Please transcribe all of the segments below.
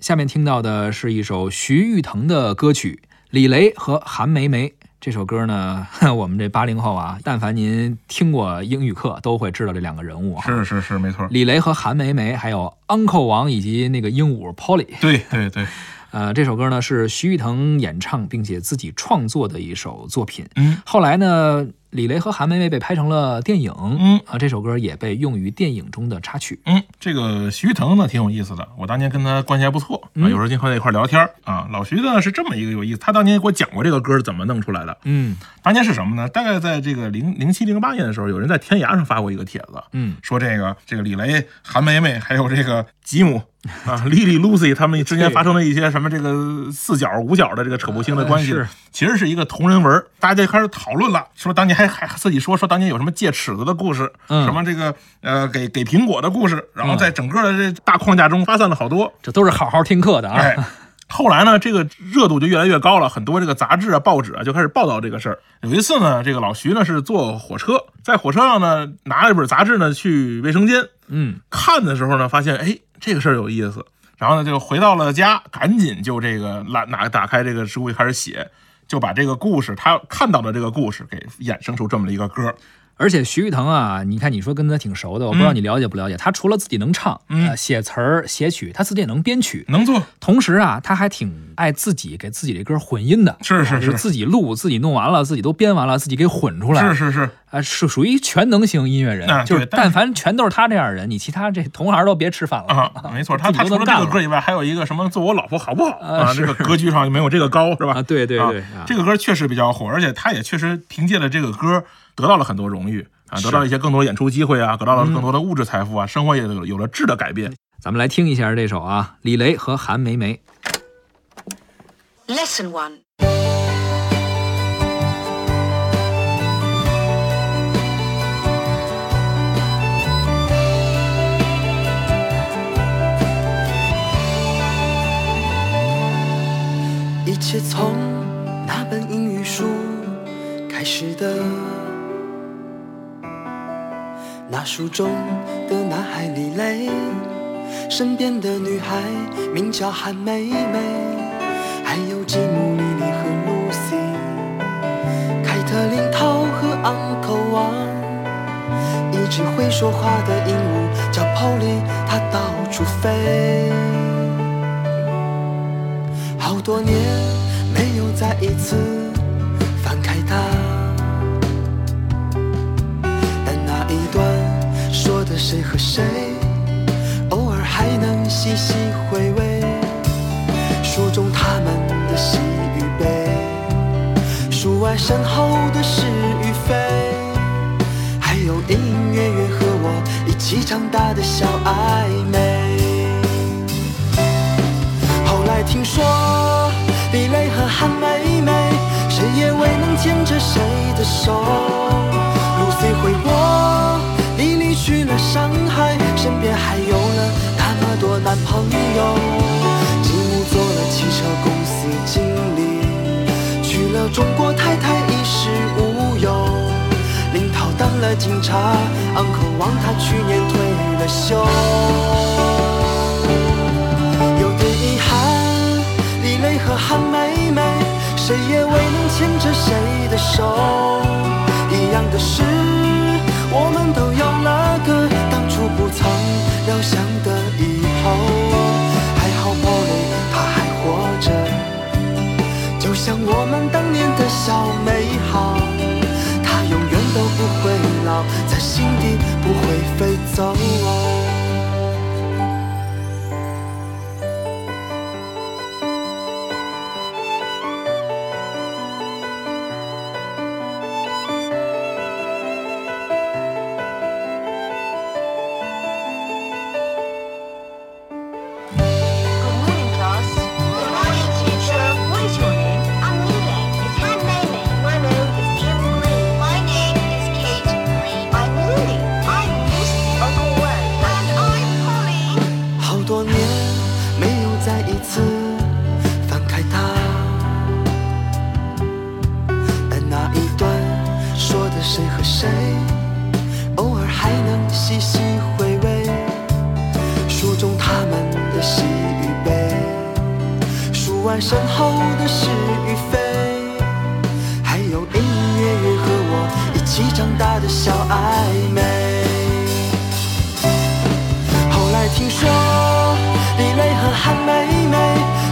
下面听到的是一首徐誉滕的歌曲《李雷和韩梅梅》。这首歌呢，我们这八零后啊，但凡您听过英语课，都会知道这两个人物啊。是是是，没错。李雷和韩梅梅，还有 Uncle 王以及那个鹦鹉 Polly。对对对。呃，这首歌呢是徐誉滕演唱并且自己创作的一首作品。嗯，后来呢，李雷和韩梅梅被拍成了电影。嗯啊，这首歌也被用于电影中的插曲。嗯，这个徐誉滕呢挺有意思的，我当年跟他关系还不错啊，有时候经常在一块聊天啊。老徐呢是这么一个有意思，他当年给我讲过这个歌是怎么弄出来的。嗯，当年是什么呢？大概在这个零零七零八年的时候，有人在天涯上发过一个帖子，嗯，说这个这个李雷、韩梅梅还有这个吉姆。啊，莉莉、Lucy 他们之间发生了一些什么这个四角五角的这个扯不清的关系，其实是一个同人文。大家就开始讨论了，说当年还还自己说说当年有什么借尺子的故事，什么这个呃给给苹果的故事，然后在整个的这大框架中发散了好多。这都是好好听课的啊。后来呢，这个热度就越来越高了，很多这个杂志啊、报纸啊就开始报道这个事儿。有一次呢，这个老徐呢是坐火车，在火车上呢拿了一本杂志呢去卫生间，嗯，看的时候呢发现哎。这个事儿有意思，然后呢，就回到了家，赶紧就这个拿拿打开这个书开始写，就把这个故事他看到的这个故事给衍生出这么一个歌。而且徐誉滕啊，你看你说跟他挺熟的，我不知道你了解不了解。他除了自己能唱，呃，写词儿写曲，他自己也能编曲，能做。同时啊，他还挺爱自己给自己这歌混音的，是是是，自己录，自己弄完了，自己都编完了，自己给混出来。是是是，啊，是属于全能型音乐人，就是但凡全都是他这样的人，你其他这同行都别吃饭了啊。没错，他他除了这个歌以外，还有一个什么做我老婆好不好啊？这个格局上就没有这个高，是吧？啊，对对对，这个歌确实比较火，而且他也确实凭借了这个歌得到了很多荣誉。啊，得到了一些更多演出机会啊，得到了更多的物质财富啊，生活也有有了质的改变。咱们来听一下这首啊，李雷和韩梅梅。Lesson one。一切从那本英语书开始的。那书中的男孩李雷，身边的女孩名叫韩梅梅，还有吉姆、莉莉和露西，凯特琳、涛和昂科王，一只会说话的鹦鹉叫 Polly，它到处飞。好多年没有再一次翻开它。但那一段说的谁和谁，偶尔还能细细回味书中他们的喜与悲，书外身后的是与非，还有隐隐约约和我一起长大的小暧昧。后来听说李雷和韩梅梅，谁也未能牵着谁的手。Lucy 回国。去了上海，身边还有了那么多男朋友。吉姆做了汽车公司经理，娶了中国太太衣食无忧。林涛当了警察，uncle 王他去年退了休。也未能牵着谁的手。一样的是，我们都有了。要想的以后，还好宝贝他还活着，就像我们当年的小美好，他永远都不会老，在心身后的是与非，还有隐隐约约和我一起长大的小暧昧。后来听说李雷和韩梅梅，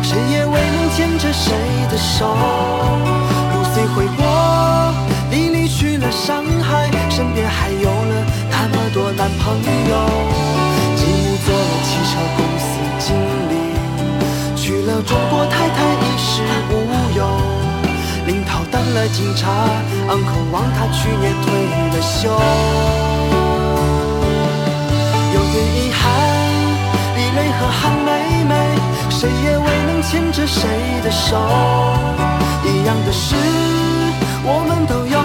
谁也未能牵着谁的手。路虽回国，你离去了上海，身边还有了那么多男朋友。继母做了汽车公司经理，去了中国台的警察，uncle 王他去年退了休。有点遗憾，李雷和韩梅梅，谁也未能牵着谁的手。一样的是，我们都有